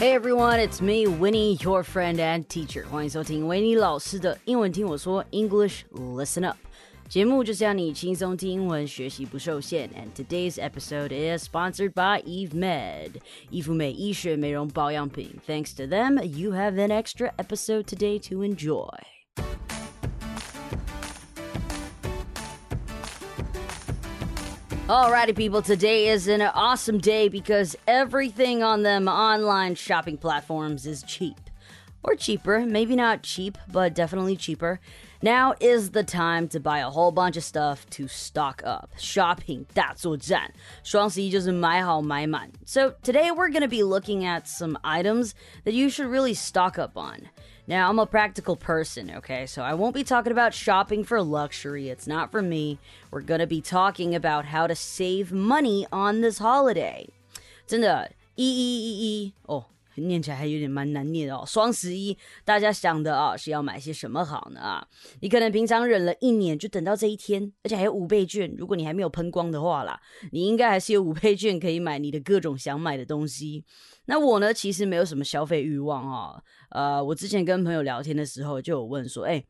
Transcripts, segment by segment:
Hey everyone, it's me, Winnie, your friend and teacher. 欢迎收听维尼老师的英文听我说 English Listen Up。节目就是要你轻松听英文，学习不受限。And today's episode is sponsored by Eve Med，伊芙美医学美容保养品。Thanks to them, you have an extra episode today to enjoy. Alrighty, people, today is an awesome day because everything on them online shopping platforms is cheap. Or cheaper, maybe not cheap, but definitely cheaper. Now is the time to buy a whole bunch of stuff to stock up. Shopping 大作战，双十一就是买好买满. So today we're going to be looking at some items that you should really stock up on. Now, I'm a practical person, okay? So I won't be talking about shopping for luxury. It's not for me. We're going to be talking about how to save money on this holiday. 真的，一一一一哦， 念起来还有点蛮难念哦。双十一，大家想的啊是要买些什么好呢？啊，你可能平常忍了一年，就等到这一天，而且还有五倍券。如果你还没有喷光的话啦，你应该还是有五倍券可以买你的各种想买的东西。那我呢，其实没有什么消费欲望啊。呃，我之前跟朋友聊天的时候，就有问说，哎，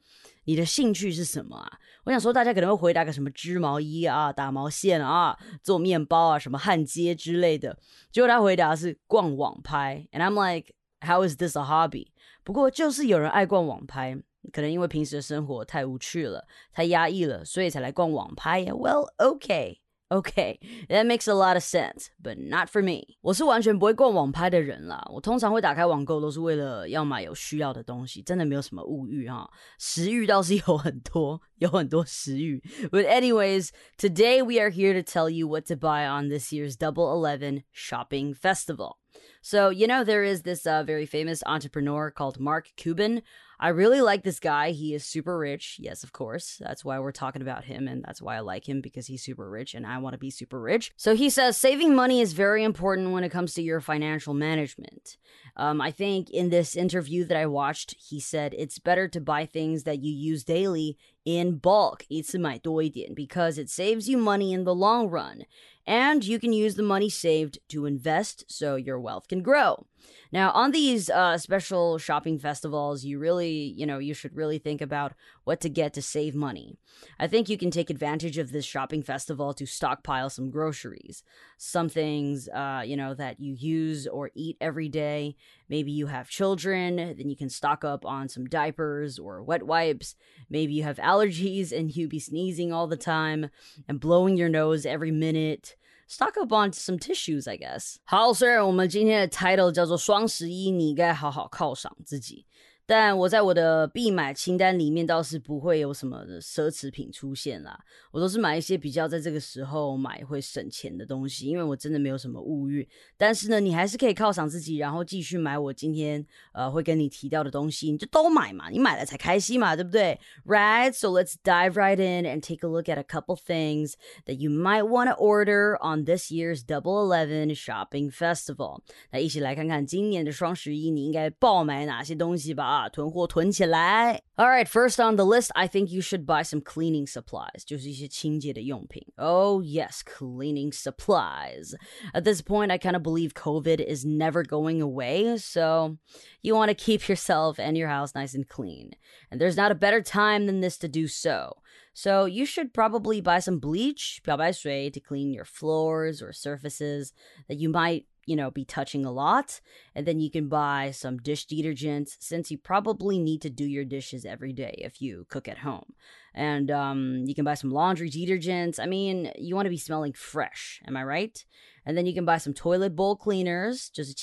你的兴趣是什么啊？我想说，大家可能会回答个什么织毛衣啊、打毛线啊、做面包啊、什么焊接之类的。结果他回答是逛网拍，and I'm like, how is this a hobby？不过就是有人爱逛网拍，可能因为平时的生活太无趣了、太压抑了，所以才来逛网拍呀。Well, okay. Okay, that makes a lot of sense, but not for me. 我是完全不会逛网拍的人啦。我通常会打开网购都是为了要买有需要的东西，真的没有什么物欲哈。食欲倒是有很多，有很多食欲。But anyways, today we are here to tell you what to buy on this year's Double Eleven shopping festival. So, you know, there is this uh, very famous entrepreneur called Mark Cuban. I really like this guy. He is super rich. Yes, of course. That's why we're talking about him, and that's why I like him because he's super rich and I want to be super rich. So he says saving money is very important when it comes to your financial management. Um, I think in this interview that I watched, he said it's better to buy things that you use daily in bulk, 一次买多一点, because it saves you money in the long run. And you can use the money saved to invest so your wealth can grow. Now, on these uh, special shopping festivals, you really, you know, you should really think about what to get to save money. I think you can take advantage of this shopping festival to stockpile some groceries, some things, uh, you know, that you use or eat every day. Maybe you have children, then you can stock up on some diapers or wet wipes. Maybe you have allergies and you be sneezing all the time and blowing your nose every minute stock up on some tissues, I guess. 好，虽然我们今天的 title 叫做双十一，你应该好好犒赏自己。但我在我的必买清单里面倒是不会有什么奢侈品出现啦，我都是买一些比较在这个时候买会省钱的东西，因为我真的没有什么物欲。但是呢，你还是可以犒赏自己，然后继续买我今天呃会跟你提到的东西，你就都买嘛，你买了才开心嘛，对不对？Right? So let's dive right in and take a look at a couple things that you might want to order on this year's Double Eleven Shopping Festival。那一起来看看今年的双十一你应该爆买哪些东西吧。囤货囤起来。All right, first on the list, I think you should buy some cleaning supplies，就是一些清洁的用品。Oh yes, cleaning supplies. At this point, I kind of believe COVID is never going away, so you want to keep yourself and your house nice and clean. And there's not a better time than this to do so. So you should probably buy some bleach, 漂白水, to clean your floors or surfaces that you might you know, be touching a lot. And then you can buy some dish detergents since you probably need to do your dishes every day if you cook at home. And um, you can buy some laundry detergents. I mean, you want to be smelling fresh. Am I right? And then you can buy some toilet bowl cleaners, just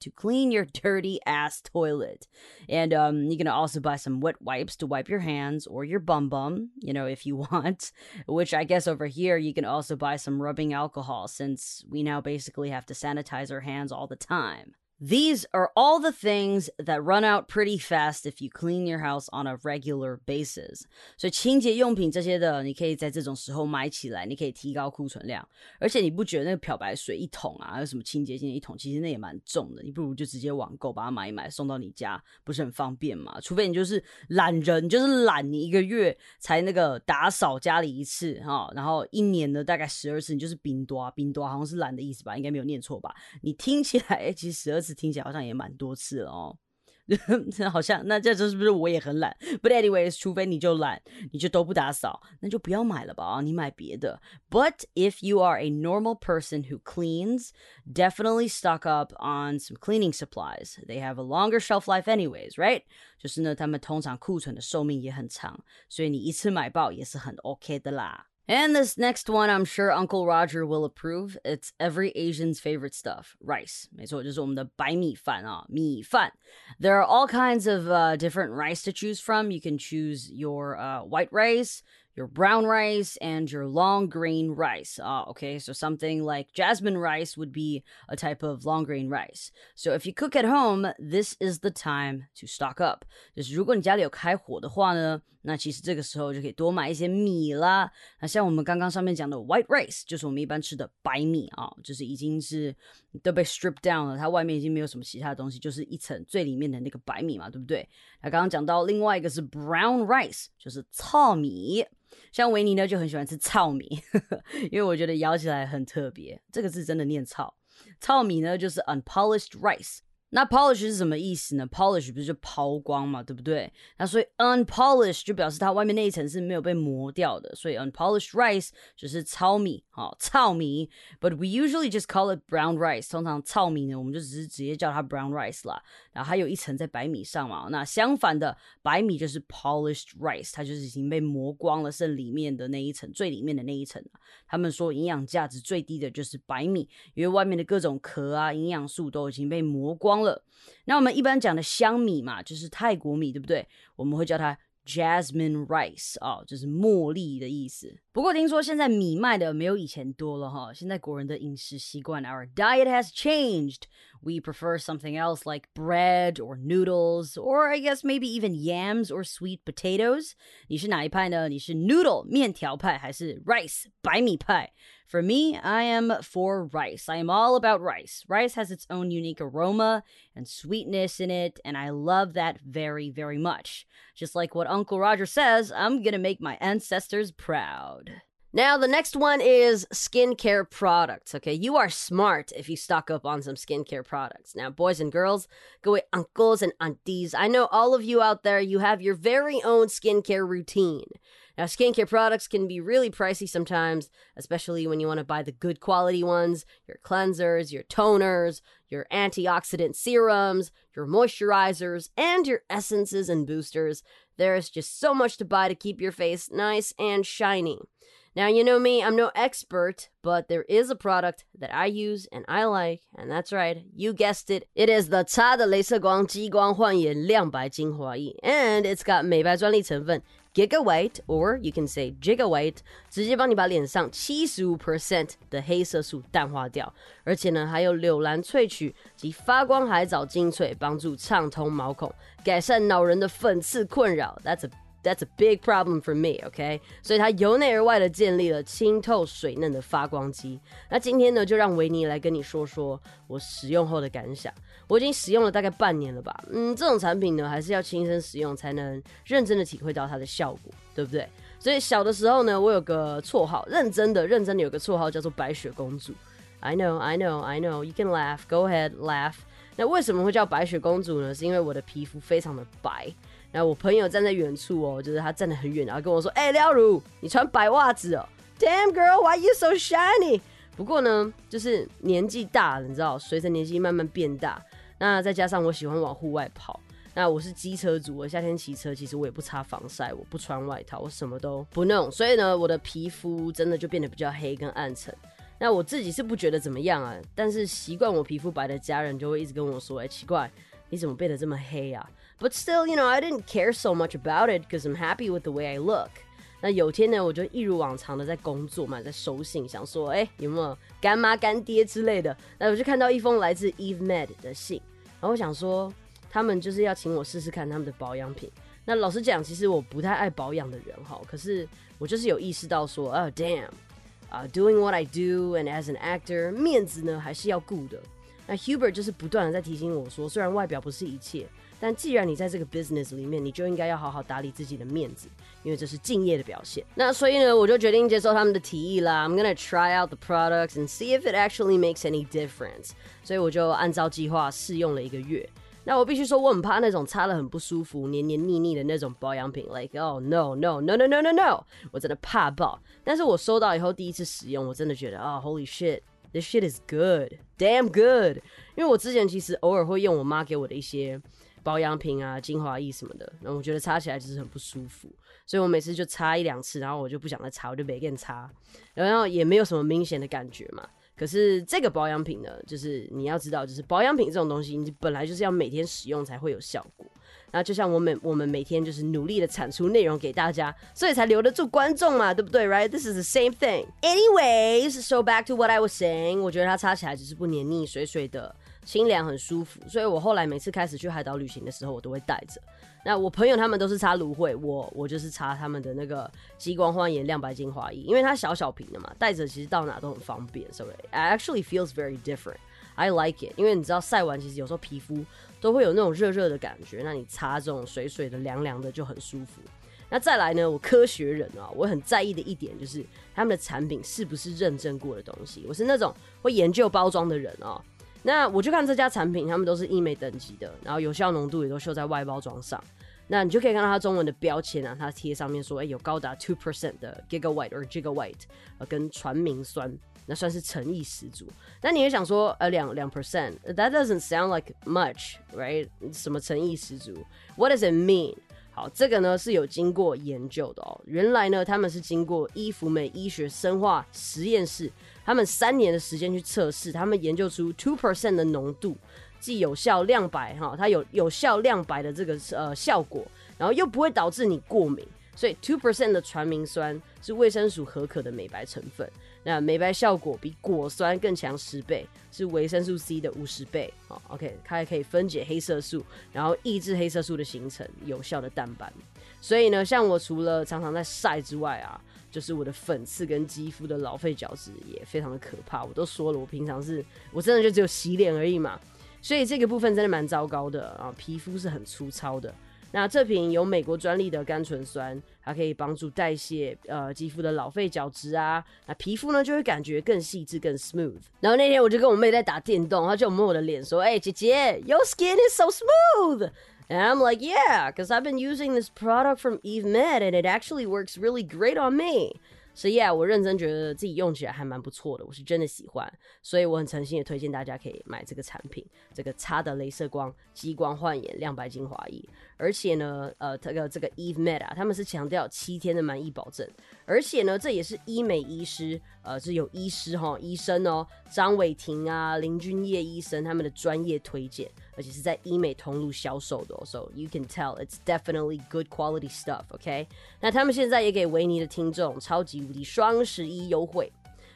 to clean your dirty ass toilet. And um, you can also buy some wet wipes to wipe your hands or your bum bum, you know, if you want. Which I guess over here you can also buy some rubbing alcohol since we now basically have to sanitize our hands all the time. These are all the things that run out pretty fast if you clean your house on a regular basis. 所以清洁用品这些的，你可以在这种时候买起来，你可以提高库存量。而且你不觉得那个漂白水一桶啊，还有什么清洁剂一桶，其实那也蛮重的。你不如就直接网购把它买一买，送到你家，不是很方便吗？除非你就是懒人，就是懒，你一个月才那个打扫家里一次哈，然后一年呢大概十二次，你就是冰多冰多，好像是懒的意思吧？应该没有念错吧？你听起来其实十二。次听起来好像也蛮多次了哦。好像那这这是不是我也很懒？But anyways，除非你就懒，你就都不打扫，那就不要买了吧，你买别的。But if you are a normal person who cleans, definitely stock up on some cleaning supplies. They have a longer shelf life anyways, right? 就是呢，他们通常库存的寿命也很长，所以你一次买爆也是很 OK 的啦。And this next one, I'm sure Uncle Roger will approve. It's every Asian's favorite stuff, rice. There are all kinds of uh, different rice to choose from. You can choose your uh, white rice, your brown rice and your long grain rice. Ah, okay, so something like jasmine rice would be a type of long grain rice. So if you cook at home, this is the time to stock up. 就是如果你家里有开火的话呢，那其实这个时候就可以多买一些米啦。那像我们刚刚上面讲的 white rice，就是我们一般吃的白米啊，就是已经是都被 strip down 了，它外面已经没有什么其他的东西，就是一层最里面的那个白米嘛，对不对？那刚刚讲到另外一个是 brown rice， 就是糙米。像维尼呢就很喜欢吃糙米呵呵，因为我觉得咬起来很特别。这个字真的念糙。糙米呢就是 unpolished rice。那 polish 是什么意思呢？polish 不是就抛光嘛，对不对？那所以 unpolished 就表示它外面那一层是没有被磨掉的，所以 unpolished rice 就是糙米，好，糙米。But we usually just call it brown rice。通常糙米呢，我们就只是直接叫它 brown rice 啦。然后还有一层在白米上嘛。那相反的，白米就是 polished rice，它就是已经被磨光了，剩里面的那一层，最里面的那一层。他们说营养价值最低的就是白米，因为外面的各种壳啊，营养素都已经被磨光。了。那我们一般讲的香米嘛，就是泰国米，对不对？我们会叫它 jasmine rice 哦，就是茉莉的意思。不过听说现在米卖的没有以前多了哈。现在国人的饮食习惯，our diet has changed. We prefer something else like bread or noodles, or I guess maybe even yams or sweet potatoes. 你是哪一派呢？你是 noodle 面条派还是 rice 白米派？for me, I am for rice. I am all about rice. Rice has its own unique aroma and sweetness in it, and I love that very, very much. Just like what Uncle Roger says, I'm gonna make my ancestors proud. Now, the next one is skincare products. Okay, you are smart if you stock up on some skincare products. Now, boys and girls, go with uncles and aunties. I know all of you out there, you have your very own skincare routine. Now, skincare products can be really pricey sometimes, especially when you want to buy the good quality ones your cleansers, your toners, your antioxidant serums, your moisturizers, and your essences and boosters. There's just so much to buy to keep your face nice and shiny. Now, you know me, I'm no expert, but there is a product that I use and I like, and that's right, you guessed it. It is the 擦的镭射光肌光焕颜亮白精华液, and it's got 美白专利成分 Gigawhite, or you can say Gigawhite，直接帮你把脸上七十五 percent 的黑色素淡化掉，而且呢还有柳兰萃取及发光海藻精萃，帮助畅通毛孔，改善恼人的粉刺困扰。That's a That's a big problem for me, OK？所以它由内而外的建立了清透水嫩的发光肌。那今天呢，就让维尼来跟你说说我使用后的感想。我已经使用了大概半年了吧，嗯，这种产品呢，还是要亲身使用才能认真的体会到它的效果，对不对？所以小的时候呢，我有个绰号，认真的认真的有个绰号叫做白雪公主。I know, I know, I know. You can laugh. Go ahead, laugh. 那为什么会叫白雪公主呢？是因为我的皮肤非常的白。然后我朋友站在远处哦，就是他站得很远，然后跟我说：“哎，廖如，你穿白袜子哦，Damn girl, why you so shiny？” 不过呢，就是年纪大了，你知道，随着年纪慢慢变大，那再加上我喜欢往户外跑，那我是机车族，我夏天骑车，其实我也不擦防晒，我不穿外套，我什么都不弄，所以呢，我的皮肤真的就变得比较黑跟暗沉。那我自己是不觉得怎么样啊，但是习惯我皮肤白的家人就会一直跟我说：“哎，奇怪，你怎么变得这么黑啊？” But still, you know, I didn't care so much about it because I'm happy with the way I look. 那有天呢，我就一如往常的在工作嘛，在收信，想说，哎，有没有干妈干爹之类的？那我就看到一封来自 Eve Med 的信，然后我想说，他们就是要请我试试看他们的保养品。那老实讲，其实我不太爱保养的人哈，可是我就是有意识到说，啊，damn，啊，doing what I do and as an actor，面子呢还是要顾的。那 Hubert 就是不断的在提醒我说，虽然外表不是一切，但既然你在这个 business 里面，你就应该要好好打理自己的面子，因为这是敬业的表现。那所以呢，我就决定接受他们的提议啦。I'm gonna try out the products and see if it actually makes any difference。所以我就按照计划试用了一个月。那我必须说，我很怕那种擦了很不舒服、黏黏腻腻的那种保养品，like oh no no no no no no no，我真的怕爆。但是我收到以后第一次使用，我真的觉得啊，holy This shit is good，damn good。因为我之前其实偶尔会用我妈给我的一些保养品啊、精华液什么的，然后我觉得擦起来就是很不舒服，所以我每次就擦一两次，然后我就不想再擦，我就没给你擦，然后也没有什么明显的感觉嘛。可是这个保养品呢，就是你要知道，就是保养品这种东西，你本来就是要每天使用才会有效果。那就像我们我们每天就是努力的产出内容给大家，所以才留得住观众嘛，对不对？Right? This is the same thing. Anyways, so back to what I was saying. 我觉得它擦起来只是不黏腻、水水的。清凉很舒服，所以我后来每次开始去海岛旅行的时候，我都会带着。那我朋友他们都是擦芦荟，我我就是擦他们的那个激光焕颜亮白精华液，因为它小小瓶的嘛，带着其实到哪都很方便。所以 I actually feels very different. I like it，因为你知道晒完其实有时候皮肤都会有那种热热的感觉，那你擦这种水水的凉凉的就很舒服。那再来呢，我科学人啊，我很在意的一点就是他们的产品是不是认证过的东西。我是那种会研究包装的人啊。那我就看这家产品，他们都是医美等级的，然后有效浓度也都秀在外包装上。那你就可以看到它中文的标签啊，它贴上面说，哎，有高达 two percent 的 giga white 或 giga white，呃，跟传明酸，那算是诚意十足。那你也想说，呃，两两 percent，that doesn't sound like much，right？什么诚意十足？What does it mean？好，这个呢是有经过研究的哦。原来呢，他们是经过伊芙美医学生化实验室，他们三年的时间去测试，他们研究出 two percent 的浓度，既有效亮白哈，它有有效亮白的这个呃效果，然后又不会导致你过敏。所以 two percent 的传明酸是卫生署合可的美白成分，那美白效果比果酸更强十倍，是维生素 C 的五十倍。好，OK，它还可以分解黑色素，然后抑制黑色素的形成，有效的淡斑。所以呢，像我除了常常在晒之外啊，就是我的粉刺跟肌肤的老废角质也非常的可怕。我都说了，我平常是我真的就只有洗脸而已嘛，所以这个部分真的蛮糟糕的啊，皮肤是很粗糙的。那这瓶有美国专利的甘醇酸，它可以帮助代谢呃肌肤的老废角质啊，那皮肤呢就会感觉更细致、更 smooth。然后那天我就跟我妹在打电动，她就摸我的脸说：“哎，姐姐，your skin is so smooth。” And I'm like, yeah, because I've been using this product from Eve Med and it actually works really great on me. 所以啊，我认真觉得自己用起来还蛮不错的，我是真的喜欢，所以我很诚心也推荐大家可以买这个产品，这个擦的镭射光激光焕颜亮白精华液。而且呢，呃，这个这个 Eve Med 啊，他们是强调七天的满意保证，而且呢，这也是医美医师，呃，是有医师哈，医生哦，张伟霆啊，林君业医生他们的专业推荐。而且是在医美通路销售的哦，so you can tell it's definitely good quality stuff. OK，那他们现在也给维尼的听众超级无敌双十一优惠，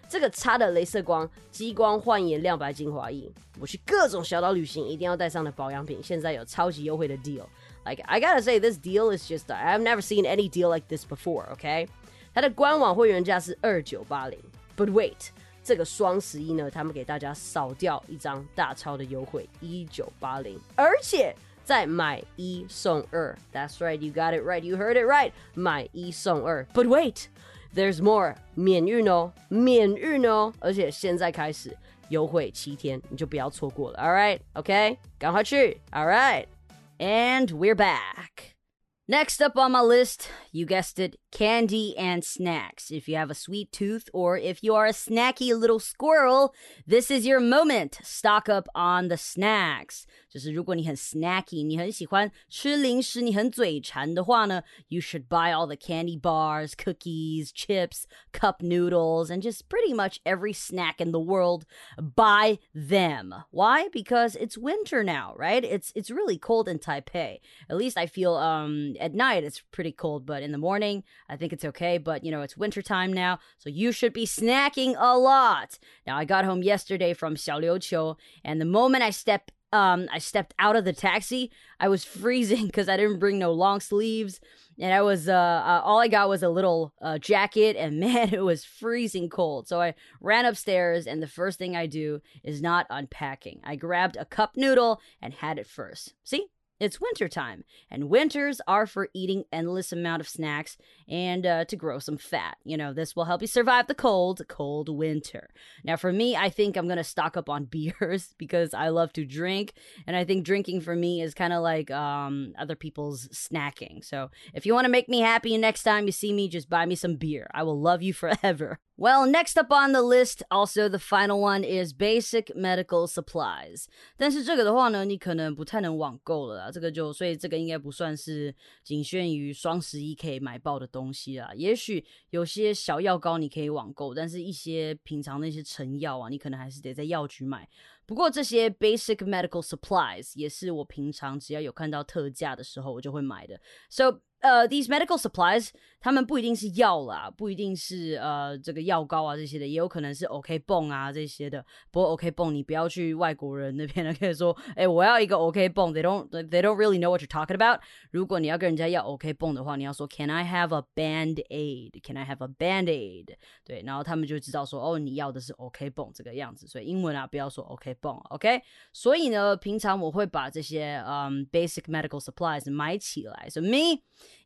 这个擦的镭射光激光焕颜亮白精华液，我去各种小岛旅行一定要带上的保养品，现在有超级优惠的 deal。Like I gotta say, this deal is just I've never seen any deal like this before. OK，它的官网会员价是二九八零，But wait。这个双十一呢，他们给大家扫掉一张大超的优惠，一九八零，而且再买一送二。That's right, you got it right, you heard it right，买一送二。But wait, there's more，免运哦，免运哦，而且现在开始优惠七天，你就不要错过了。All right, OK，赶快去。All right, And we're back. Next up on my list, you guessed it, candy and snacks. If you have a sweet tooth or if you are a snacky little squirrel, this is your moment. Stock up on the snacks. 就是如果你很 snacky，你很喜欢吃零食，你很嘴馋的话呢，you should buy all the candy bars, cookies, chips, cup noodles, and just pretty much every snack in the world. Buy them. Why? Because it's winter now, right? It's it's really cold in Taipei. At least I feel um at night it's pretty cold, but in the morning I think it's okay, but you know, it's wintertime now, so you should be snacking a lot. Now, I got home yesterday from Xiaoliuqiu, and the moment I step um, I stepped out of the taxi. I was freezing because I didn't bring no long sleeves, and I was uh, uh, all I got was a little uh, jacket, and man, it was freezing cold. So I ran upstairs, and the first thing I do is not unpacking. I grabbed a cup noodle and had it first. See, it's wintertime, and winters are for eating endless amount of snacks and uh, to grow some fat. You know, this will help you survive the cold, cold winter. Now, for me, I think I'm gonna stock up on beers because I love to drink, and I think drinking for me is kind of like um, other people's snacking. So, if you want to make me happy next time you see me, just buy me some beer. I will love you forever. Well, next up on the list, also the final one is basic medical supplies. 但是这个的话呢，你可能不太能网购了啦。这个就所以这个应该不算是仅限于双十一可以买爆的东西啦。也许有些小药膏你可以网购，但是一些平常那些成药啊，你可能还是得在药局买。不过这些 basic medical supplies 也是我平常只要有看到特价的时候，我就会买的。So 呃，these medical supplies，他们不一定是药啦，不一定是呃这个药膏啊这些的，也有可能是 OK 泵啊这些的。不过 OK 泵，你不要去外国人那边了，可以说，哎，我要一个 OK 泵，they don't they don't really know what you're talking about。如果你要跟人家要 OK 泵的话，你要说 Can I have a band aid？Can I have a band aid？对，然后他们就知道说，哦，你要的是 OK 泵这个样子。所以英文啊，不要说 OK 泵，OK。所以呢，平常我会把这些嗯 basic medical supplies 买起来。So me。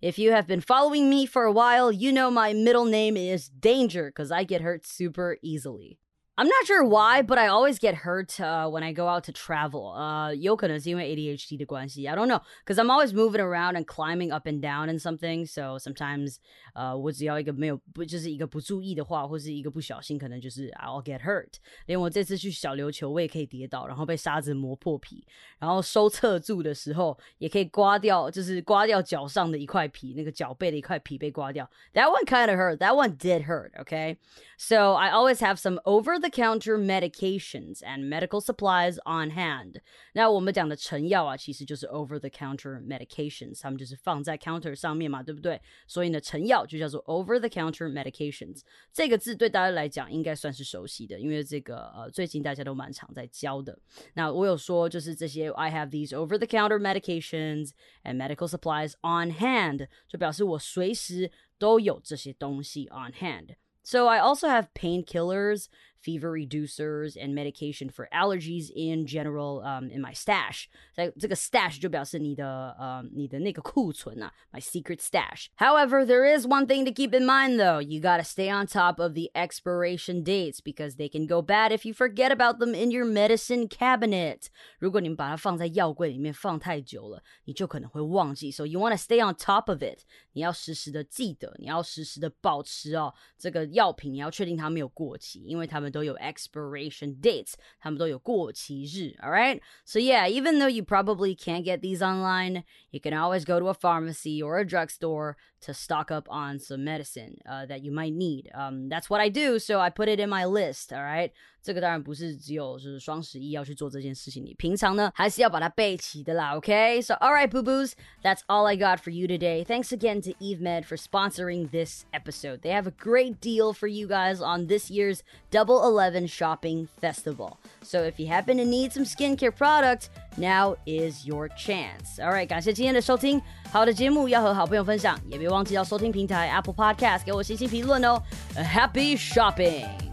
If you have been following me for a while, you know my middle name is Danger because I get hurt super easily. I'm not sure why, but I always get hurt uh, when I go out to travel. Uh, 有可能是因为 ADHD 的关系. I don't know, because I'm always moving around and climbing up and down and something. So sometimes, uh, 我只要一个没有不就是一个不注意的话，或是一个不小心，可能就是 I'll get hurt. 连我这次去小琉球，我也可以跌倒，然后被沙子磨破皮，然后收侧柱的时候也可以刮掉，就是刮掉脚上的一块皮，那个脚背的一块皮被刮掉。That one kind of hurt. That one did hurt. Okay, so I always have some over the counter medications and medical supplies on hand。那我们讲的成药啊，其实就是 over the counter medications，他们就是放在 counter 上面嘛，对不对？所以呢，成药就叫做 over the counter medications。这个字对大家来讲应该算是熟悉的，因为这个呃最近大家都蛮常在教的。那我有说就是这些 I have these over the counter medications and medical supplies on hand，就表示我随时都有这些东西 on hand。so I also have painkillers, fever reducers, and medication for allergies in general um, in my stash. 在这个 stash 就表示你的呃你的那个库存啊，my secret stash. However, there is one thing to keep in mind though. You gotta stay on top of the expiration dates because they can go bad if you forget about them in your medicine cabinet. 如果你们把它放在药柜里面放太久了，你就可能会忘记。So you wanna stay on top of it. 你要时时的记得，你要时时的保持哦这个。药品你要确定它没有过期，因为它们 都有 expiration dates，它们都有过期日。All right, so yeah, even though you probably can't get these online, you can always go to a pharmacy or a drugstore to stock up on some medicine uh, that you might need. Um, that's what I do, so I put it in my list. All right. 这个当然不是只有就是双十一要去做这件事情，你平常呢还是要把它备齐的啦。Okay, so all right, boo boos, that's all I got for you today. Thanks again to Eve Med for sponsoring this episode. They have a great deal for you guys on this year's Double Eleven Shopping Festival. So if you happen to need some skincare product, now is your chance. All right，感谢今天的收听。好的节目要和好朋友分享，也别忘记要收听平台 Apple Podcast 给我星星评论哦。Happy shopping！